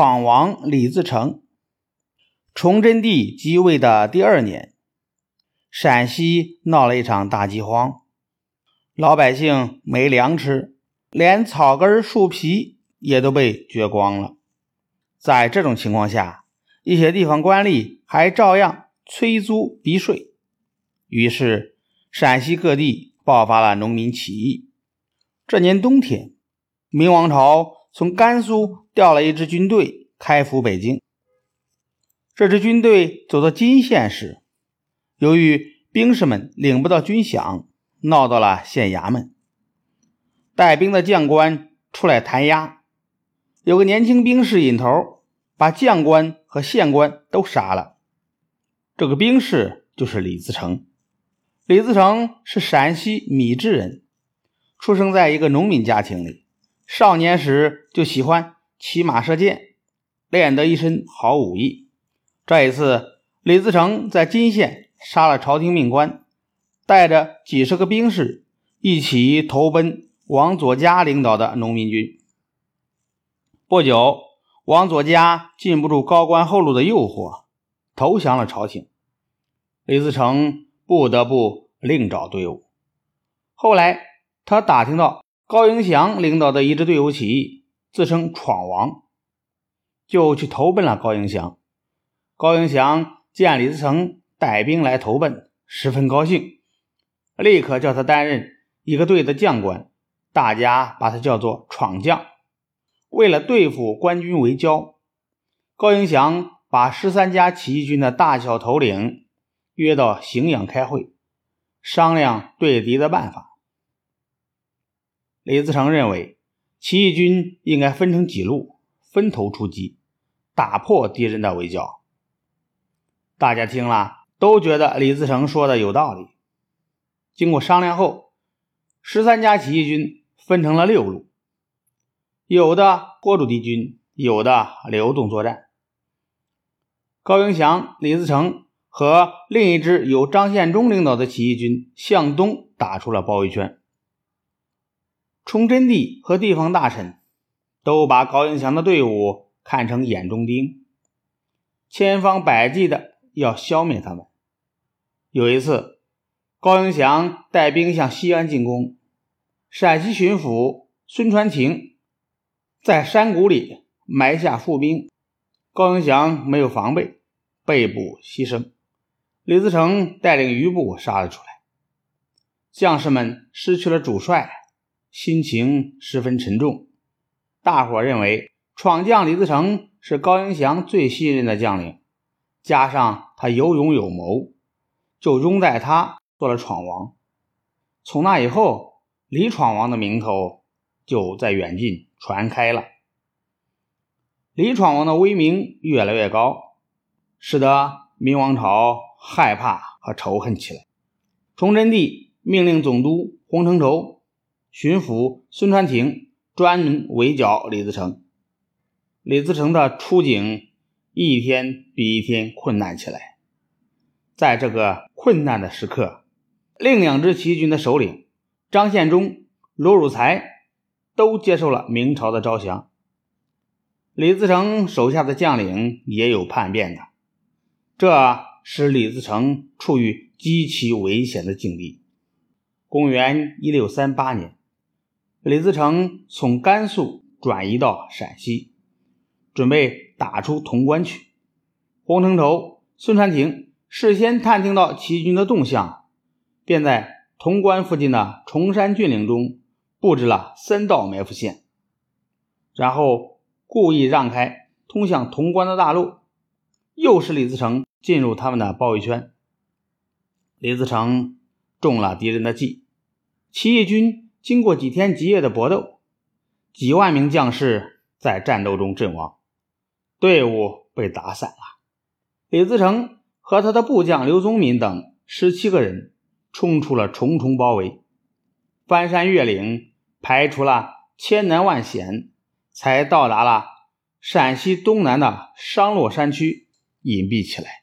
闯王李自成。崇祯帝即位的第二年，陕西闹了一场大饥荒，老百姓没粮吃，连草根树皮也都被掘光了。在这种情况下，一些地方官吏还照样催租逼税，于是陕西各地爆发了农民起义。这年冬天，明王朝从甘肃调了一支军队开赴北京。这支军队走到金县时，由于兵士们领不到军饷，闹到了县衙门。带兵的将官出来弹压，有个年轻兵士引头，把将官和县官都杀了。这个兵士就是李自成。李自成是陕西米脂人。出生在一个农民家庭里，少年时就喜欢骑马射箭，练得一身好武艺。这一次，李自成在金县杀了朝廷命官，带着几十个兵士一起投奔王佐嘉领导的农民军。不久，王佐嘉禁不住高官厚禄的诱惑，投降了朝廷。李自成不得不另找队伍。后来。他打听到高迎祥领导的一支队伍起义，自称“闯王”，就去投奔了高迎祥。高迎祥见李自成带兵来投奔，十分高兴，立刻叫他担任一个队的将官，大家把他叫做“闯将”。为了对付官军围剿，高迎祥把十三家起义军的大小头领约到荥阳开会，商量对敌的办法。李自成认为，起义军应该分成几路，分头出击，打破敌人的围剿。大家听了，都觉得李自成说的有道理。经过商量后，十三家起义军分成了六路，有的拖住敌军，有的流动作战。高迎祥、李自成和另一支由张献忠领导的起义军向东打出了包围圈。崇祯帝和地方大臣都把高迎祥的队伍看成眼中钉，千方百计的要消灭他们。有一次，高迎祥带兵向西安进攻，陕西巡抚孙传庭在山谷里埋下伏兵，高迎祥没有防备，被捕牺牲。李自成带领余部杀了出来，将士们失去了主帅。心情十分沉重，大伙认为闯将李自成是高迎祥最信任的将领，加上他有勇有谋，就拥戴他做了闯王。从那以后，李闯王的名头就在远近传开了。李闯王的威名越来越高，使得明王朝害怕和仇恨起来。崇祯帝命令总督洪承畴。巡抚孙传庭专门围剿李自成，李自成的出警一天比一天困难起来。在这个困难的时刻，另两支起义军的首领张献忠、罗汝才都接受了明朝的招降。李自成手下的将领也有叛变的，这使李自成处于极其危险的境地。公元一六三八年。李自成从甘肃转移到陕西，准备打出潼关去。洪承畴、孙传庭事先探听到起义军的动向，便在潼关附近的崇山峻岭中布置了三道埋伏线，然后故意让开通向潼关的大路，诱使李自成进入他们的包围圈。李自成中了敌人的计，起义军。经过几天几夜的搏斗，几万名将士在战斗中阵亡，队伍被打散了。李自成和他的部将刘宗敏等十七个人冲出了重重包围，翻山越岭，排除了千难万险，才到达了陕西东南的商洛山区，隐蔽起来。